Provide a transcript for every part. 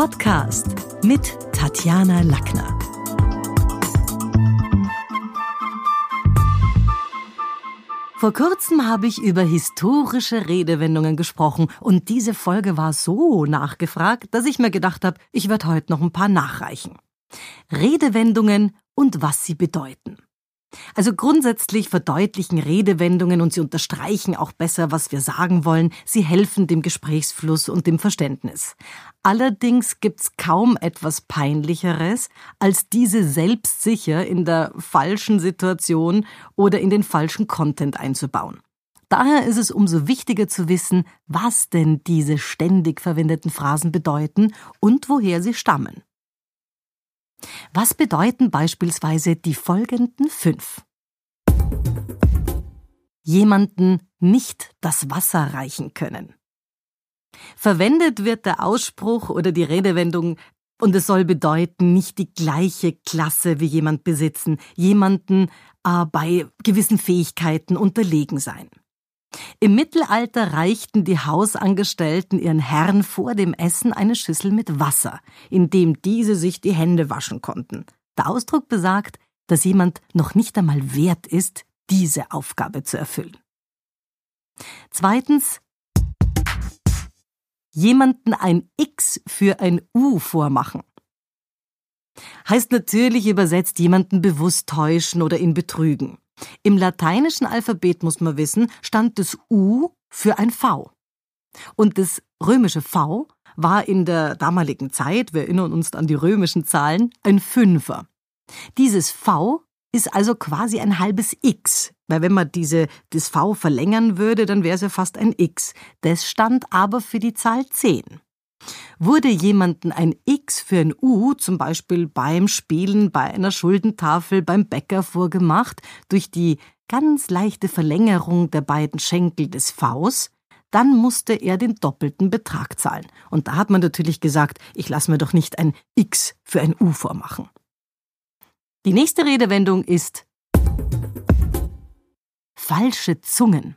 Podcast mit Tatjana Lackner. Vor kurzem habe ich über historische Redewendungen gesprochen und diese Folge war so nachgefragt, dass ich mir gedacht habe, ich werde heute noch ein paar nachreichen. Redewendungen und was sie bedeuten. Also grundsätzlich verdeutlichen Redewendungen und sie unterstreichen auch besser, was wir sagen wollen. Sie helfen dem Gesprächsfluss und dem Verständnis. Allerdings gibt's kaum etwas Peinlicheres, als diese selbstsicher in der falschen Situation oder in den falschen Content einzubauen. Daher ist es umso wichtiger zu wissen, was denn diese ständig verwendeten Phrasen bedeuten und woher sie stammen. Was bedeuten beispielsweise die folgenden fünf? Jemanden nicht das Wasser reichen können. Verwendet wird der Ausspruch oder die Redewendung und es soll bedeuten, nicht die gleiche Klasse wie jemand besitzen, jemanden äh, bei gewissen Fähigkeiten unterlegen sein. Im Mittelalter reichten die Hausangestellten ihren Herren vor dem Essen eine Schüssel mit Wasser, in dem diese sich die Hände waschen konnten. Der Ausdruck besagt, dass jemand noch nicht einmal wert ist, diese Aufgabe zu erfüllen. Zweitens, jemanden ein X für ein U vormachen. Heißt natürlich übersetzt jemanden bewusst täuschen oder ihn betrügen. Im lateinischen Alphabet, muss man wissen, stand das U für ein V. Und das römische V war in der damaligen Zeit, wir erinnern uns an die römischen Zahlen, ein Fünfer. Dieses V ist also quasi ein halbes X, weil wenn man diese, das V verlängern würde, dann wäre es ja fast ein X. Das stand aber für die Zahl 10. Wurde jemanden ein X für ein U, zum Beispiel beim Spielen bei einer Schuldentafel beim Bäcker vorgemacht, durch die ganz leichte Verlängerung der beiden Schenkel des Vs, dann musste er den doppelten Betrag zahlen. Und da hat man natürlich gesagt, ich lasse mir doch nicht ein X für ein U vormachen. Die nächste Redewendung ist falsche Zungen.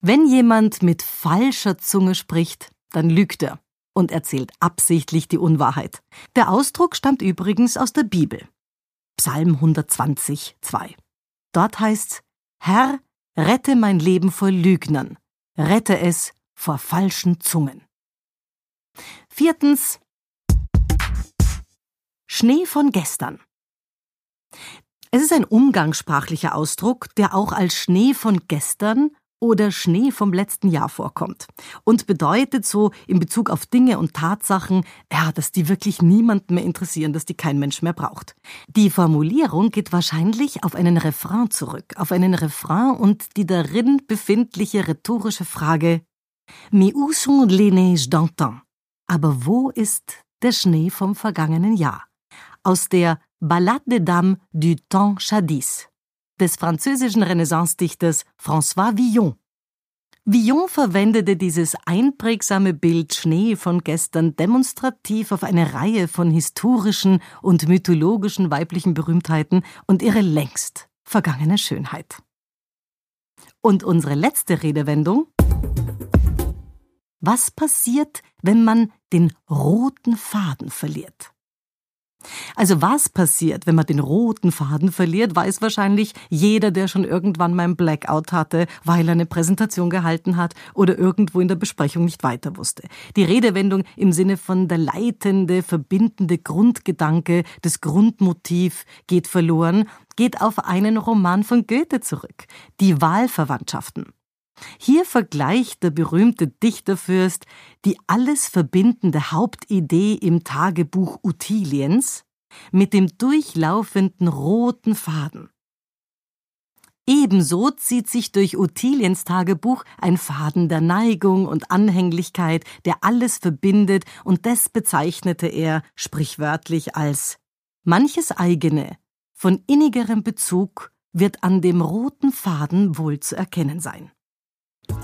Wenn jemand mit falscher Zunge spricht, dann lügt er und erzählt absichtlich die Unwahrheit. Der Ausdruck stammt übrigens aus der Bibel. Psalm 120, 2. Dort heißt's, Herr, rette mein Leben vor Lügnern, rette es vor falschen Zungen. Viertens, Schnee von gestern. Es ist ein umgangssprachlicher Ausdruck, der auch als Schnee von gestern oder Schnee vom letzten Jahr vorkommt und bedeutet so in Bezug auf Dinge und Tatsachen, ja, dass die wirklich niemanden mehr interessieren, dass die kein Mensch mehr braucht. Die Formulierung geht wahrscheinlich auf einen Refrain zurück, auf einen Refrain und die darin befindliche rhetorische Frage Mais où sont les neiges d'antan? Aber wo ist der Schnee vom vergangenen Jahr? Aus der Ballade des Dames du Temps Chadis des französischen Renaissance-Dichters François Villon. Villon verwendete dieses einprägsame Bild Schnee von gestern demonstrativ auf eine Reihe von historischen und mythologischen weiblichen Berühmtheiten und ihre längst vergangene Schönheit. Und unsere letzte Redewendung? Was passiert, wenn man den roten Faden verliert? Also was passiert, wenn man den roten Faden verliert, weiß wahrscheinlich jeder, der schon irgendwann mal ein Blackout hatte, weil er eine Präsentation gehalten hat oder irgendwo in der Besprechung nicht weiter wusste. Die Redewendung im Sinne von der leitende, verbindende Grundgedanke, das Grundmotiv geht verloren, geht auf einen Roman von Goethe zurück. Die Wahlverwandtschaften. Hier vergleicht der berühmte Dichterfürst die alles verbindende Hauptidee im Tagebuch Utiliens mit dem durchlaufenden roten Faden. Ebenso zieht sich durch Utiliens Tagebuch ein Faden der Neigung und Anhänglichkeit, der alles verbindet, und das bezeichnete er sprichwörtlich als manches eigene, von innigerem Bezug wird an dem roten Faden wohl zu erkennen sein.